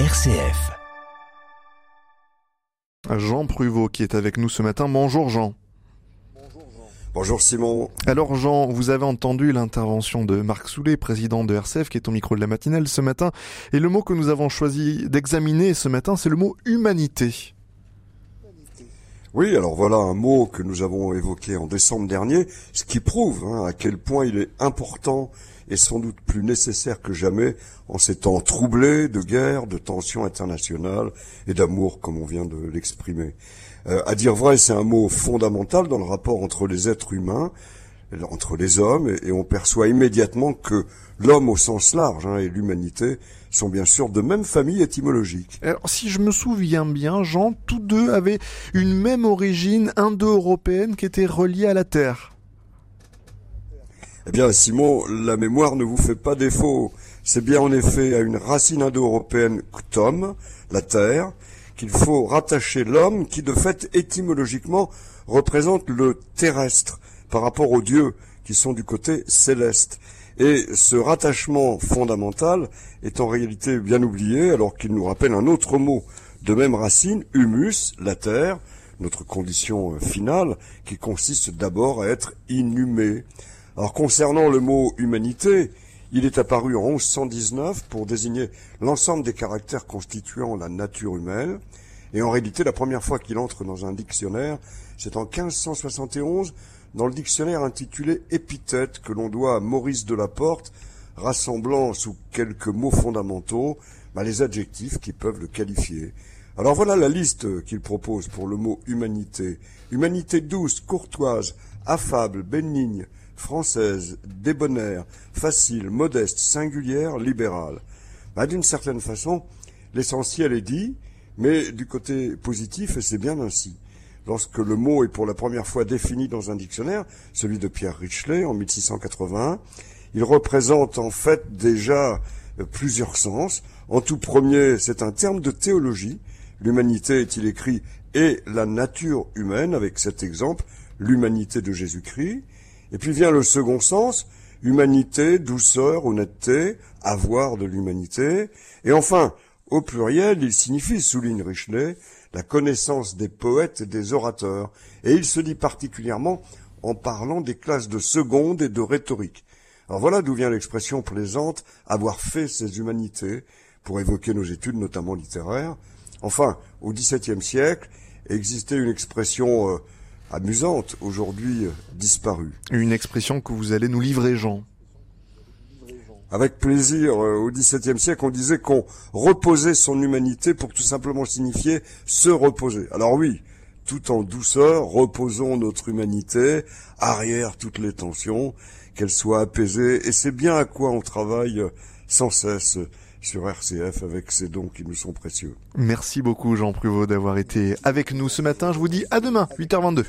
RCF. Jean Pruvot qui est avec nous ce matin. Bonjour Jean. Bonjour Simon. Alors Jean, vous avez entendu l'intervention de Marc Soulet, président de RCF, qui est au micro de la matinale ce matin. Et le mot que nous avons choisi d'examiner ce matin, c'est le mot humanité. Oui, alors voilà un mot que nous avons évoqué en décembre dernier, ce qui prouve hein, à quel point il est important et sans doute plus nécessaire que jamais en ces temps troublés de guerre, de tensions internationales et d'amour, comme on vient de l'exprimer. Euh, à dire vrai, c'est un mot fondamental dans le rapport entre les êtres humains, entre les hommes, et, on perçoit immédiatement que l'homme au sens large hein, et l'humanité sont bien sûr de même famille étymologique. Alors, si je me souviens bien, Jean, tous deux avaient une même origine indo-européenne qui était reliée à la Terre. Eh bien, Simon, la mémoire ne vous fait pas défaut. C'est bien en effet à une racine indo-européenne ktom, la terre, qu'il faut rattacher l'homme qui, de fait, étymologiquement, représente le terrestre par rapport aux dieux qui sont du côté céleste. Et ce rattachement fondamental est en réalité bien oublié alors qu'il nous rappelle un autre mot de même racine, humus, la terre, notre condition finale, qui consiste d'abord à être inhumé. Alors concernant le mot humanité, il est apparu en 1119 pour désigner l'ensemble des caractères constituant la nature humaine, et en réalité la première fois qu'il entre dans un dictionnaire, c'est en 1571 dans le dictionnaire intitulé Épithète que l'on doit à Maurice de la Porte, rassemblant sous quelques mots fondamentaux bah, les adjectifs qui peuvent le qualifier. Alors voilà la liste qu'il propose pour le mot humanité. Humanité douce, courtoise, affable, bénigne, française, débonnaire, facile, modeste, singulière, libérale. Bah, D'une certaine façon, l'essentiel est dit, mais du côté positif, et c'est bien ainsi. Lorsque le mot est pour la première fois défini dans un dictionnaire, celui de Pierre Richelet en 1681, il représente en fait déjà euh, plusieurs sens. En tout premier, c'est un terme de théologie. L'humanité, est-il écrit, est la nature humaine, avec cet exemple, l'humanité de Jésus-Christ. Et puis vient le second sens, humanité, douceur, honnêteté, avoir de l'humanité. Et enfin, au pluriel, il signifie, souligne Richelet, la connaissance des poètes et des orateurs. Et il se dit particulièrement en parlant des classes de seconde et de rhétorique. Alors voilà d'où vient l'expression plaisante avoir fait ces humanités pour évoquer nos études, notamment littéraires. Enfin, au XVIIe siècle, existait une expression euh, amusante, aujourd'hui euh, disparue. Une expression que vous allez nous livrer, Jean. Avec plaisir, euh, au XVIIe siècle, on disait qu'on reposait son humanité pour tout simplement signifier se reposer. Alors oui, tout en douceur, reposons notre humanité, arrière toutes les tensions, qu'elles soient apaisées, et c'est bien à quoi on travaille sans cesse sur RCF avec ces dons qui nous sont précieux. Merci beaucoup Jean Pruvot d'avoir été avec nous ce matin. Je vous dis à demain, 8h22.